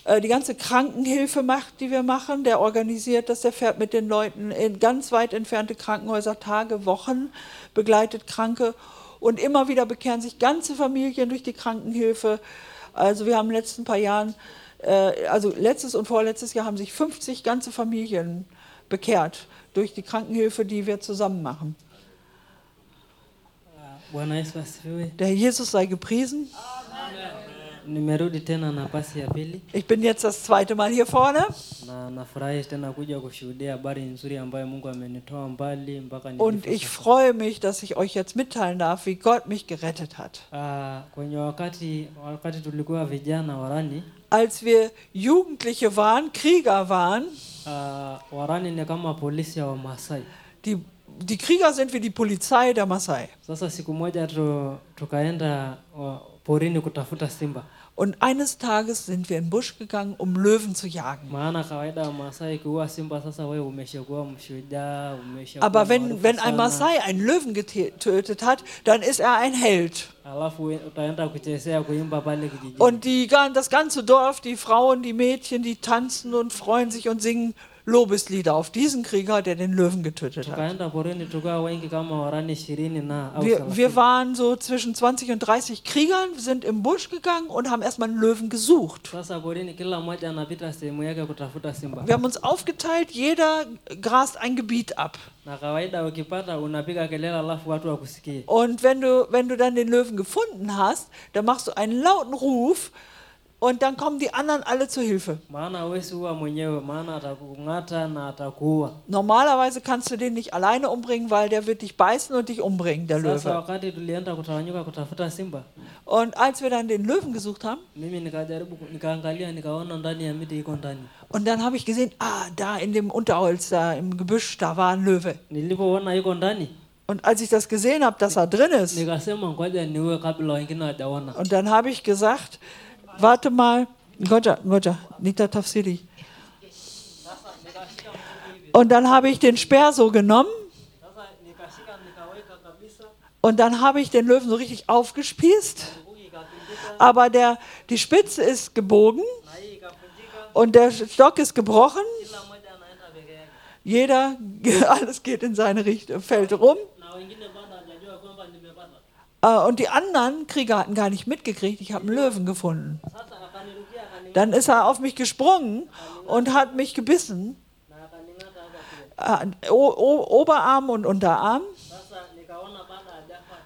B: äh, die ganze Krankenhilfe macht, die wir machen, der organisiert das, der fährt mit den Leuten in ganz weit entfernte Krankenhäuser Tage, Wochen, begleitet Kranke und immer wieder bekehren sich ganze Familien durch die Krankenhilfe. Also wir haben in den letzten paar Jahren, äh, also letztes und vorletztes Jahr haben sich 50 ganze Familien bekehrt durch die Krankenhilfe, die wir zusammen machen.
D: Bwana Yesu asifiwe.
B: Der Herr Jesus sei gepriesen.
D: Nimerudi tena nafasi ya pili
B: Ich bin jetzt das zweite Mal hier vorne
D: na nafurahi tena kuja kushuhudia habari nzuri ambayo Mungu amenitoa mbali mpaka
B: und ich freue mich, dass ich euch jetzt mitteilen darf, wie Gott mich gerettet hat.
D: Ah, kwenye wakati wakati tulikuwa vijana warani
B: Als wir Jugendliche waren, Krieger waren,
D: ah, warani ni kama polisi ya Wamasai.
B: die, die Krieger sind wie die Polizei der Maasai.
D: Sasa siku moja tu, tukaenda wa, porini kutafuta simba,
B: Und eines Tages sind wir in den Busch gegangen, um Löwen zu jagen. Aber wenn, wenn ein. Maasai einen Löwen getötet hat, dann ist er ein Held. Und die, das ganze Dorf, die Frauen, die Mädchen, die tanzen und freuen sich und singen Lobeslieder auf diesen Krieger, der den Löwen getötet hat. Wir, wir waren so zwischen 20 und 30 Kriegern, sind im Busch gegangen und haben erstmal einen Löwen gesucht. Wir haben uns aufgeteilt, jeder grast ein Gebiet ab. Und wenn du, wenn du dann den Löwen gefunden hast, dann machst du einen lauten Ruf und dann kommen die anderen alle zur Hilfe. Normalerweise kannst du den nicht alleine umbringen, weil der wird dich beißen und dich umbringen, der Löwe. Und als wir dann den Löwen gesucht haben, und dann habe ich gesehen, ah, da in dem Unterholz, da im Gebüsch, da war ein Löwe. Und als ich das gesehen habe, dass er drin ist, und dann habe ich gesagt, warte mal, ngoja, ngoja, nita tafsiri. Und dann habe ich den Speer so genommen und dann habe ich den Löwen so richtig aufgespießt. Aber der, die Spitze ist gebogen und der Stock ist gebrochen. Jeder, alles geht in seine Richtung, fällt rum.
D: na wengine bado hajajua kwamba nimepata.
B: Äh, Und die anderen Krieger hatten gar nicht mitgekriegt, ich habe einen Löwen gefunden. Dann ist er auf mich gesprungen und hat mich gebissen. Äh, Oberarm und Unterarm.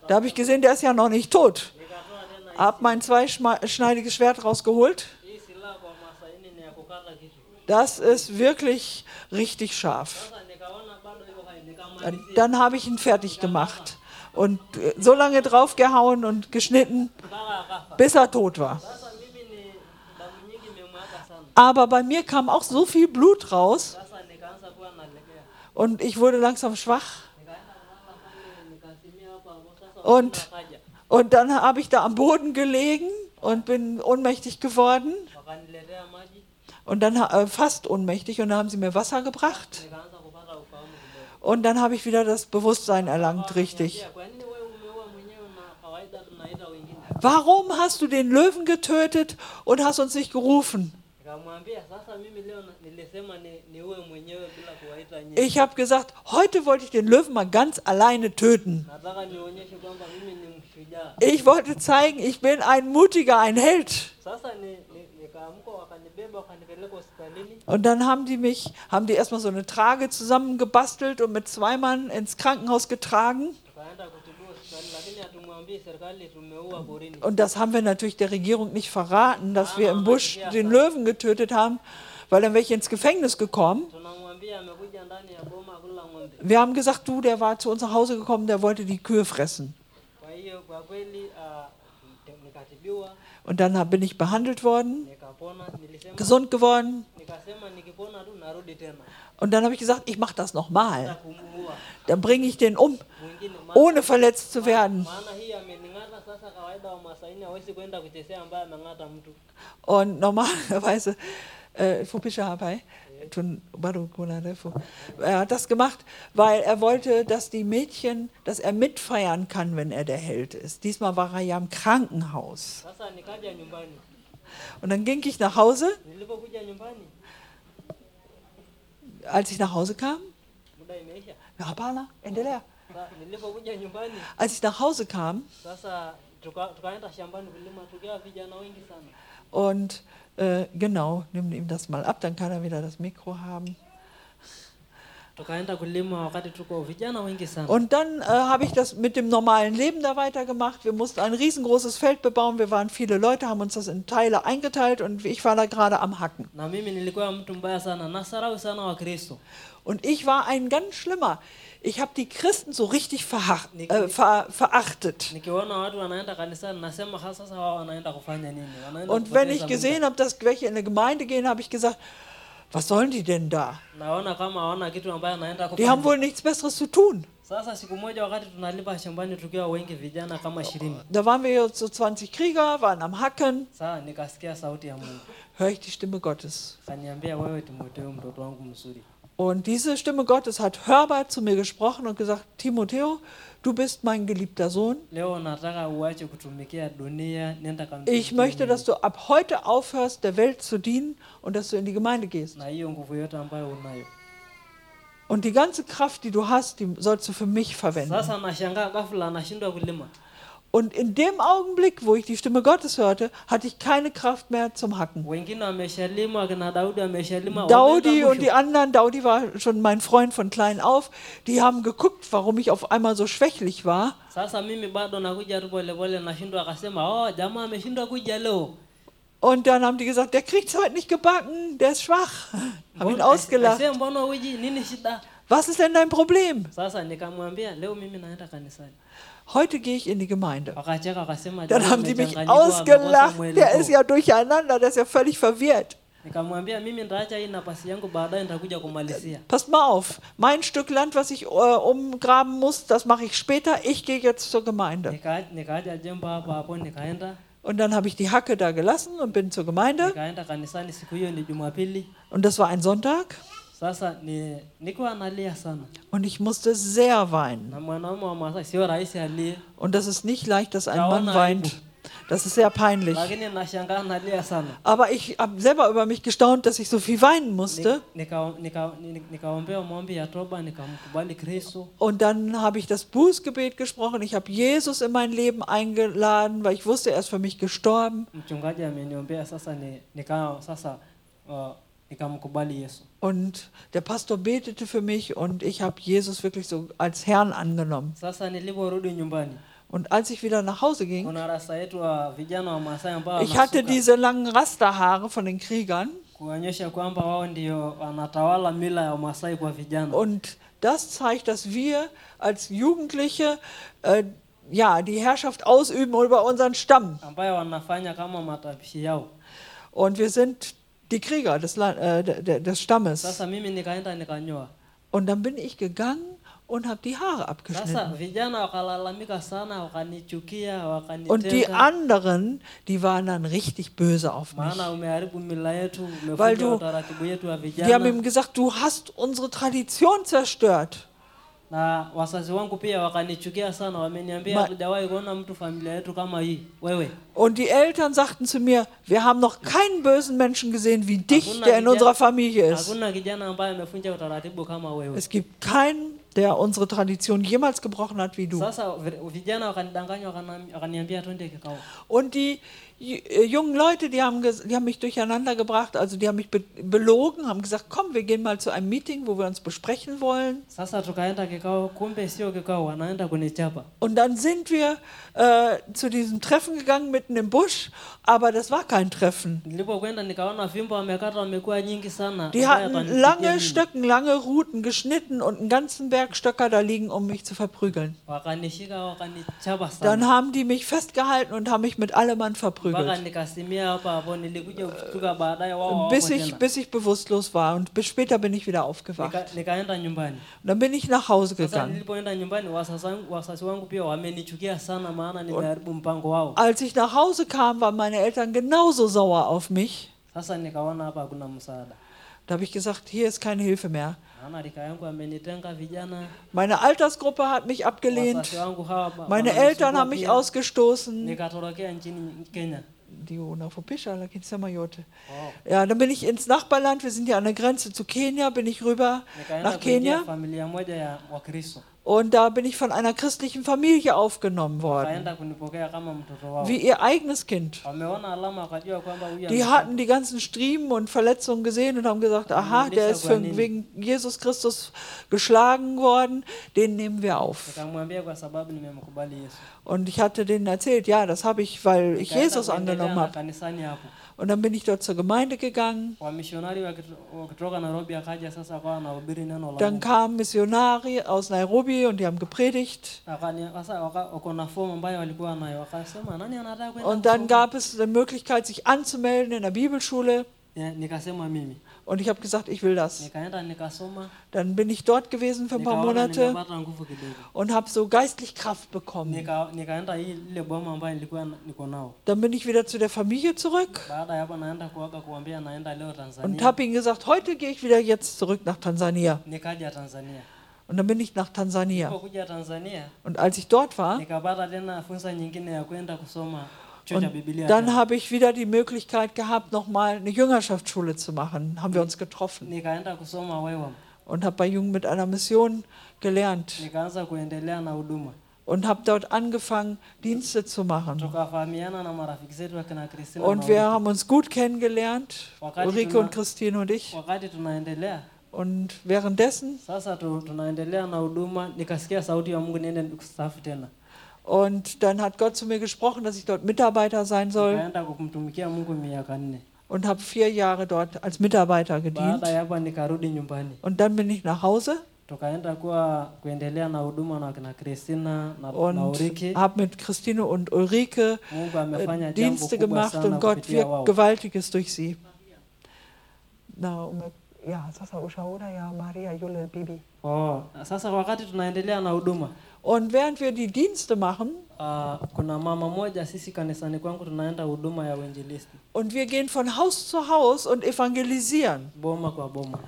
B: Da habe ich gesehen, der ist ja noch nicht tot. Hab mein zweischneidiges Schwert rausgeholt. Das ist wirklich richtig scharf. Dann, dann habe ich ihn fertig gemacht und äh, so lange draufgehauen und geschnitten, bis er tot war. Aber bei mir kam auch so viel Blut raus und ich wurde langsam schwach. Und, und dann habe ich da am Boden gelegen und bin ohnmächtig geworden und dann äh, fast ohnmächtig und dann haben sie mir Wasser gebracht
D: nikaanza kupata ufahamu kidogo.
B: Und dann habe ich wieder das Bewusstsein erlangt, richtig. Warum hast du den Löwen getötet und hast uns nicht gerufen? Ich habe gesagt, heute wollte ich den Löwen mal ganz alleine töten. Ich wollte zeigen, ich bin ein mutiger, ein Held.
D: Sasa ni, ni, nikaamka wakanibeba wakanipeleka hospitalini.
B: Und dann haben die mich, haben die erstmal so eine Trage zusammengebastelt und mit zwei Mann ins Krankenhaus getragen. Und das haben wir natürlich der Regierung nicht verraten, dass wir im Busch den Löwen getötet haben, weil dann wäre ich ins Gefängnis gekommen. Wir haben gesagt, du, der war zu uns nach Hause gekommen, der wollte die Kühe fressen. Und dann bin ich behandelt worden, gesund geworden. Und dann habe ich gesagt, ich mache das nochmal. Dann bringe ich den um, ohne verletzt zu werden. Und normalerweise, äh, refu. er hat das gemacht, weil er wollte, dass die Mädchen, dass er mitfeiern kann, wenn er der Held ist. Diesmal war er ja im Krankenhaus. Und dann ging ich nach Hause. Als ich nach Hause kam, ja, hapana, endelea. Als ich nach Hause kam. Und äh, genau, nimm ihm das mal ab, dann kann er wieder das Mikro haben.
D: Tukaenda kulima wakati tuko vijana wengi sana.
B: Und dann äh, habe ich das mit dem normalen Leben da weitergemacht. Wir mussten ein riesengroßes Feld bebauen. Wir waren viele Leute, haben uns das in Teile eingeteilt und ich war da gerade am Hacken. Und ich war ein ganz schlimmer. Ich habe die Christen so richtig äh, ver verachtet.
D: Nikiona watu wanaenda kanisani, nasema "Ha, sasa wao wanaenda kufanya nini? Wanaenda
B: Und wenn ich gesehen
D: muda."
B: habe, dass welche in eine Gemeinde gehen, habe ich gesagt, was sollen die denn da? Die haben wohl nichts Besseres zu tun.
D: Sasa siku moja wakati tunalima shambani tukiwa wengi vijana kama ishirini,
B: Da waren wir so 20 Krieger, waren am Hacken,
D: saa nikasikia sauti ya Mungu
B: höre ich die Stimme Gottes.
D: kaniambia, wewe Timotheo, mtoto wangu mzuri,
B: Und diese Stimme Gottes hat hörbar zu mir gesprochen und gesagt, Timotheo, du bist mein geliebter Sohn. Ich möchte,
D: Mungu."
B: dass du ab heute aufhörst, der Welt zu dienen und dass du in die Gemeinde gehst. Und die ganze Kraft, die du hast, die sollst du für mich verwenden. Und in dem Augenblick, wo ich die Stimme Gottes hörte, hatte ich keine Kraft mehr zum Hacken.
D: Daudi
B: und die anderen, Daudi war schon mein Freund von klein auf, die haben geguckt, warum ich auf einmal so schwächlich war.
D: Oh.
B: Und dann haben die gesagt, der kriegt es heute nicht gebacken, der ist schwach. Haben ihn ausgelacht. Was ist denn dein Problem? Heute gehe ich in die Gemeinde. Dann haben die mich ausgelacht. Der ist ja durcheinander, der ist ja völlig verwirrt. Passt mal auf, mein Stück Land, was ich äh, umgraben muss, das mache ich später. Ich gehe jetzt zur Gemeinde. Und dann habe ich die Hacke da gelassen und bin zur Gemeinde. Und das war ein Sonntag. Und ich musste sehr weinen. Und das ist nicht leicht, dass ein Mann weint. Das ist sehr peinlich. Aber ich habe selber über mich gestaunt, dass ich so viel weinen musste. Und dann habe ich das Bußgebet gesprochen. Ich habe Jesus in mein Leben eingeladen, weil ich wusste, er ist für mich gestorben. Und der Pastor betete für mich und ich habe Jesus wirklich so als Herrn angenommen. Und als ich wieder nach Hause ging, ich hatte diese langen Rasterhaare von den Kriegern und das zeigt, dass wir als Jugendliche äh, ja, die Herrschaft ausüben über unseren Stamm. Und wir sind die Krieger des, äh, de- de- des Stammes. Und dann bin ich gegangen und habe die Haare abgeschnitten. Und die anderen, die waren dann richtig böse auf mich. Weil du- Die haben ihm gesagt, du hast unsere Tradition zerstört.
D: Na wazazi wangu pia wakanichukia sana, wameniambia hatujawahi kuona mtu familia yetu kama hii. Wewe
B: Und die Eltern sagten zu mir, wir haben noch keinen bösen Menschen gesehen wie dich, der in unserer Familie ist.
D: hakuna kijana ambaye amevunja utaratibu kama wewe.
B: Es gibt keinen, der unsere Tradition jemals gebrochen hat wie du. Und die jungen Leute, die haben, die haben mich durcheinander gebracht, also die haben mich be belogen, haben gesagt, komm, wir gehen mal zu einem Meeting, wo wir uns besprechen wollen. Und dann sind wir äh, zu diesem Treffen gegangen, mitten im Busch, aber das war kein Treffen. Die hatten lange. Stöcken, lange Ruten geschnitten und einen ganzen Berg Stöcker da liegen, um mich zu verprügeln. Dann haben die mich festgehalten und haben mich mit allem verprügelt.
D: Wao hawako
B: Bis ich, bis ich bewusstlos war und bis später bin ich wieder aufgewacht. Und dann bin ich nach Hause gegangen.
D: wao
B: Als ich nach Hause kam, waren meine Eltern genauso sauer auf mich. Da habe ich gesagt, hier ist keine Hilfe mehr. Meine Altersgruppe hat mich abgelehnt. Meine Eltern haben mich ausgestoßen. Ja, dann bin ich ins Nachbarland, wir sind ja an der Grenze zu Kenia, bin ich rüber nach
D: kuingia
B: Und da bin ich von einer christlichen Familie aufgenommen worden, wie ihr eigenes Kind. Die hatten die ganzen Striemen und Verletzungen gesehen und haben gesagt, aha, der ist für, wegen Jesus Christus geschlagen worden, den nehmen wir auf. Und ich hatte denen erzählt, ja, das habe ich, weil ich Jesus angenommen habe. Und dann bin ich dort zur Gemeinde gegangen. Dann kamen Missionare aus Nairobi und die haben gepredigt. Und dann
D: kusoma?"
B: gab es die Möglichkeit, sich anzumelden in der Bibelschule. Und ich habe gesagt, ich will das. Dann bin ich dort gewesen für ein paar Monate und habe so geistlich Kraft bekommen. Dann bin ich wieder zu der Familie zurück und habe ihnen gesagt, heute gehe ich wieder jetzt zurück nach Tansania. Und dann bin ich nach Tansania. Und als ich dort war, und dann habe ich wieder die Möglichkeit gehabt, nochmal eine Jüngerschaftsschule zu machen. Haben wir uns getroffen. Und habe bei Jungen mit einer Mission gelernt. Und habe dort angefangen, Dienste zu machen. Und wir haben uns gut kennengelernt, Ulrike und Christine und ich. Und währenddessen, und dann hat Gott zu mir gesprochen, dass ich dort Mitarbeiter sein soll und habe vier Jahre dort als Mitarbeiter gedient. Und dann bin ich nach Hause
D: tukaenda kuwa kuendelea na huduma na kina Christina na, na
B: und
D: Ulrike
B: habe mit Christine und Ulrike
D: Mungu amefanya
B: äh, Dienste gemacht und Gott wirkt
D: wao
B: Gewaltiges durch sie. Na, ja, sasa ushauri ya Maria yule bibi.
D: oh, sasa wakati tunaendelea na huduma
B: Und während wir die Dienste machen
D: uh, kuna mama moja sisi kanisani kwangu tunaenda huduma ya uinjilisti
B: und wir gehen von Haus zu Haus und evangelisieren.
D: boma kwa boma.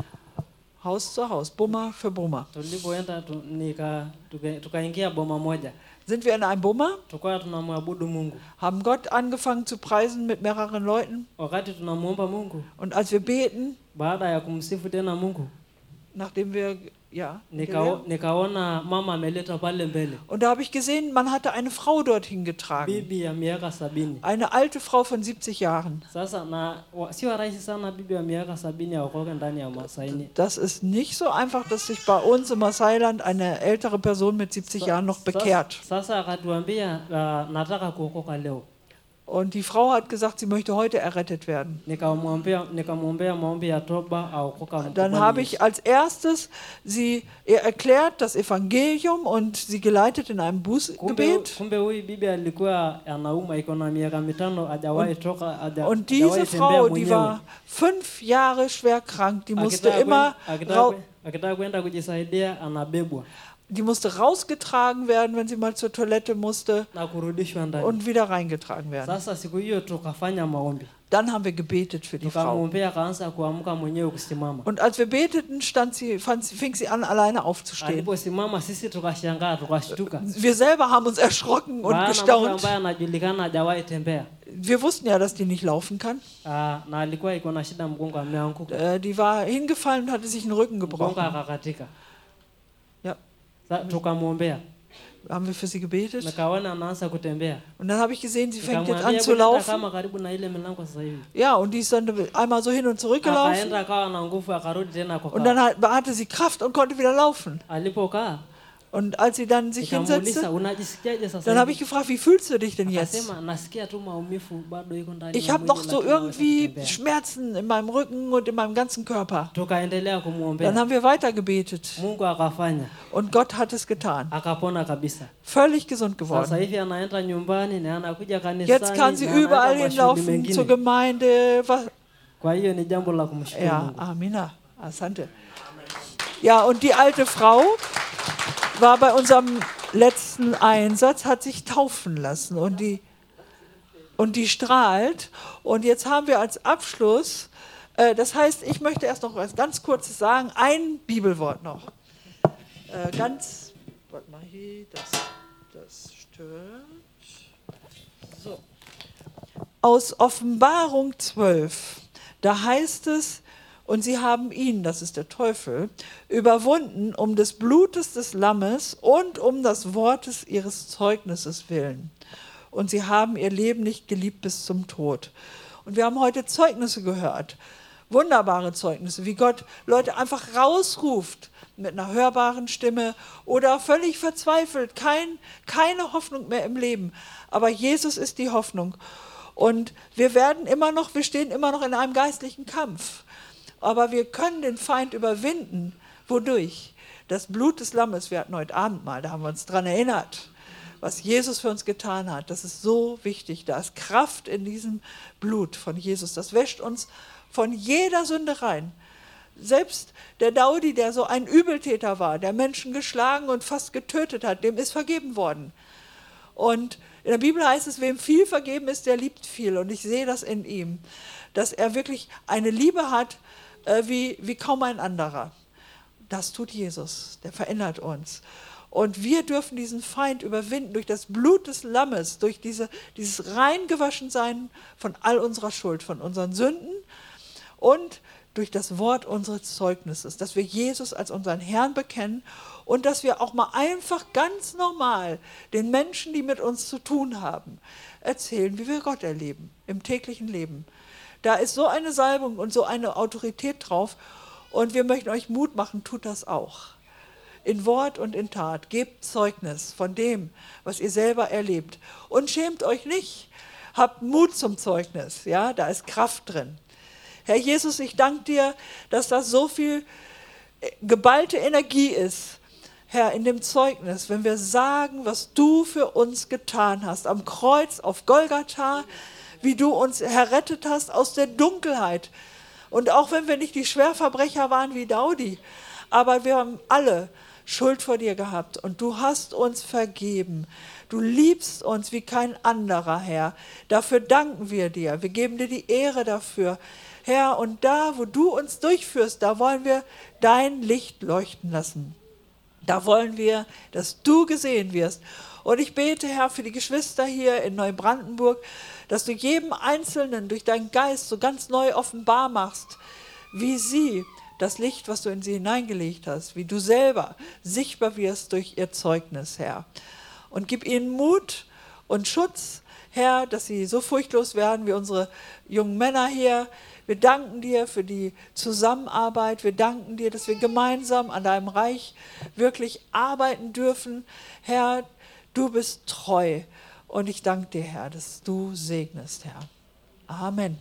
B: Haus zu Haus, Bummer für Bummer.
D: tulipoenda tuka- tukaingia boma moja.
B: Sind wir in einem
D: tunamwabudu Mungu.
B: Haben Gott angefangen zu preisen mit mehreren Leuten?
D: Wakati tunamuomba Mungu
B: und als wir beten,
D: baada ya kumsifu tena Mungu
B: nachdem wir, ja,
D: nikao, nikaona mama ameleta pale mbele
B: und da habe ich gesehen, man hatte eine Frau dorthin getragen.
D: bibi ya miaka sabini
B: Eine alte Frau von 70 Jahren.
D: sasa na sio rahisi sana bibi ya miaka sabini aokoke ndani ya Masaini
B: Das ist nicht so einfach, dass sich bei uns im Masailand eine ältere Person mit 70 Jahren noch bekehrt.
D: Sasa, akatuambia uh, nataka kuokoka leo.
B: Und die Frau hat gesagt, sie möchte heute errettet werden. Dann habe ich als erstes sie ihr erklärt das Evangelium und sie geleitet in einem Bußgebet. Und
D: hajawahi
B: diese Frau, die war fünf Jahre schwer krank, die musste immer, die musste rausgetragen werden, wenn sie mal zur Toilette musste und wieder reingetragen werden. Dann haben wir gebetet für die Frau. Und als wir beteten, stand sie, fing sie an, alleine aufzustehen. Wir selber haben uns erschrocken und gestaunt. Wir wussten ja, dass die nicht laufen kann.
D: Ah,
B: Äh, die war hingefallen und hatte sich den Rücken gebrochen.
D: Tukamwombea,
B: haben wir für sie gebetet. Und dann habe ich gesehen, sie fängt jetzt an zu
D: "Hebu nenda
B: laufen. Ja, und die ist dann einmal so hin und zurück gelaufen. Und dann hat- hatte sie Kraft und konnte wieder laufen. Und als sie dann sich hinsetzte, dann habe ich
D: hivi?"
B: gefragt, wie fühlst du dich denn jetzt? Ich habe noch so irgendwie
D: kutembea."
B: Schmerzen in meinem Rücken und in meinem ganzen Körper. Dann haben wir weitergebetet
D: Mungu akafanya,
B: und Gott hat es getan. Völlig gesund geworden. Jetzt kann sie überall hinlaufen zur Gemeinde. Ja. Amina. Asante. Ja, und die alte Frau war bei unserem letzten Einsatz, hat sich taufen lassen und die, und die strahlt. Und jetzt haben wir als Abschluss, äh, das heißt, ich möchte erst noch was ganz Kurzes sagen, ein Bibelwort noch. Äh, ganz, warte mal hier, das, das stimmt. So. Aus Offenbarung 12, da heißt es, und sie haben ihn, das ist der Teufel, überwunden um des Blutes des Lammes und um das Wortes ihres Zeugnisses willen. Und sie haben ihr Leben nicht geliebt bis zum Tod. Und wir haben heute Zeugnisse gehört, wunderbare Zeugnisse, wie Gott Leute einfach rausruft mit einer hörbaren Stimme oder völlig verzweifelt, kein, keine Hoffnung mehr im Leben. Aber Jesus ist die Hoffnung. Und wir werden immer noch, wir stehen immer noch in einem geistlichen Kampf. Aber wir können den Feind überwinden. Wodurch? Das Blut des Lammes, wir hatten heute Abend mal, da haben wir uns dran erinnert, was Jesus für uns getan hat. Das ist so wichtig. Da ist Kraft in diesem Blut von Jesus. Das wäscht uns von jeder Sünde rein. Selbst der Daudi, der so ein Übeltäter war, der Menschen geschlagen und fast getötet hat, dem ist vergeben worden. Und in der Bibel heißt es, wem viel vergeben ist, der liebt viel. Und ich sehe das in ihm, dass er wirklich eine Liebe hat äh, wie, wie kaum ein anderer. Das tut Jesus, der verändert uns. Und wir dürfen diesen Feind überwinden durch das Blut des Lammes, durch diese, dieses Reingewaschensein von all unserer Schuld, von unseren Sünden und durch das Wort unseres Zeugnisses, dass wir Jesus als unseren Herrn bekennen und dass wir auch mal einfach ganz normal den Menschen, die mit uns zu tun haben, erzählen, wie wir Gott erleben im täglichen Leben. Da ist so eine Salbung und so eine Autorität drauf und wir möchten euch Mut machen, tut das auch. In Wort und in Tat. Gebt Zeugnis von dem, was ihr selber erlebt. Und schämt euch nicht. Habt Mut zum Zeugnis. Ja, da ist Kraft drin. Herr Jesus, ich danke dir, dass das so viel äh, geballte Energie ist, Herr, in dem Zeugnis, wenn wir sagen, was du für uns getan hast, am Kreuz auf Golgatha, wie du uns errettet hast aus der Dunkelheit. Und auch wenn wir nicht die Schwerverbrecher waren wie Daudi, aber wir haben alle Schuld vor dir gehabt und du hast uns vergeben. Du liebst uns wie kein anderer, Herr. Dafür danken wir dir. Wir geben dir die Ehre dafür. Herr, und da, wo du uns durchführst, da wollen wir dein Licht leuchten lassen. Da wollen wir, dass du gesehen wirst. Und ich bete, Herr, für die Geschwister hier in Neubrandenburg, dass du jedem Einzelnen durch deinen Geist so ganz neu offenbar machst, wie sie das Licht, was du in sie hineingelegt hast, wie du selber sichtbar wirst durch ihr Zeugnis, Herr. Und gib ihnen Mut und Schutz, Herr, dass sie so furchtlos werden wie unsere jungen Männer hier. Wir danken dir für die Zusammenarbeit. Wir danken dir, dass wir gemeinsam an deinem Reich wirklich arbeiten dürfen. Herr, du bist treu. Und ich danke dir, Herr, dass du segnest, Herr. Amen.